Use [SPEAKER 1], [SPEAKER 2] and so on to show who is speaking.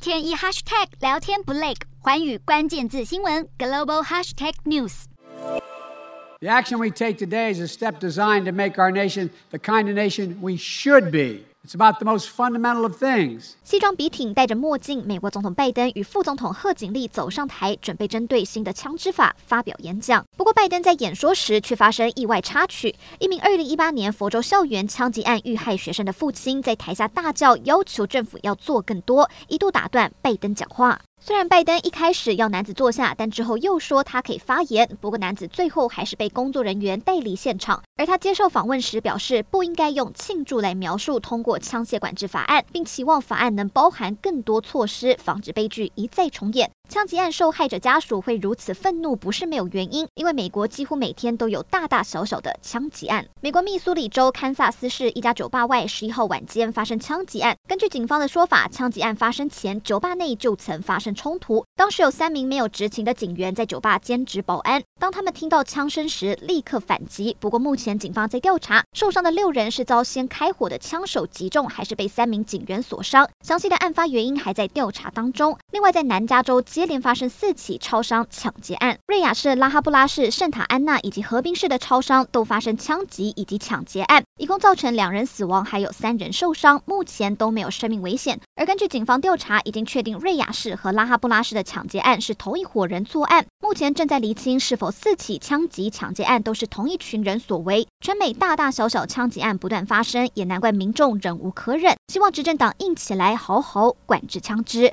[SPEAKER 1] 天一 hashtag 聊天不累，寰宇关键字新闻 global hashtag
[SPEAKER 2] news。The action we take today is a step designed to make our nation the kind of nation we should be. It's about the most fundamental of things.
[SPEAKER 3] 西装笔挺，戴着墨镜，美国总统拜登与副总统贺锦丽走上台，准备针对新的枪支法发表演讲。不过，拜登在演说时却发生意外插曲，一名2018年佛州校园枪击案遇害学生的父亲在台下大叫，要求政府要做更多，一度打断拜登讲话。虽然拜登一开始要男子坐下，但之后又说他可以发言。不过男子最后还是被工作人员带离现场。而他接受访问时表示，不应该用庆祝来描述通过枪械管制法案，并期望法案能包含更多措施，防止悲剧一再重演。枪击案受害者家属会如此愤怒，不是没有原因，因为美国几乎每天都有大大小小的枪击案。美国密苏里州堪萨斯市一家酒吧外，十一号晚间发生枪击案。根据警方的说法，枪击案发生前，酒吧内就曾发生冲突。当时有三名没有执勤的警员在酒吧兼职保安，当他们听到枪声时，立刻反击。不过目前警方在调查，受伤的六人是遭先开火的枪手击中，还是被三名警员所伤？详细的案发原因还在调查当中。另外，在南加州接连发生四起超商抢劫案，瑞亚市、拉哈布拉市、圣塔安娜以及河滨市的超商都发生枪击以及抢劫案，一共造成两人死亡，还有三人受伤，目前都没有生命危险。而根据警方调查，已经确定瑞亚市和拉哈布拉市的抢劫案是同一伙人作案，目前正在厘清是否四起枪击抢劫案都是同一群人所为。全美大大小小枪击案不断发生，也难怪民众忍无可忍，希望执政党硬起来，好好管制枪支。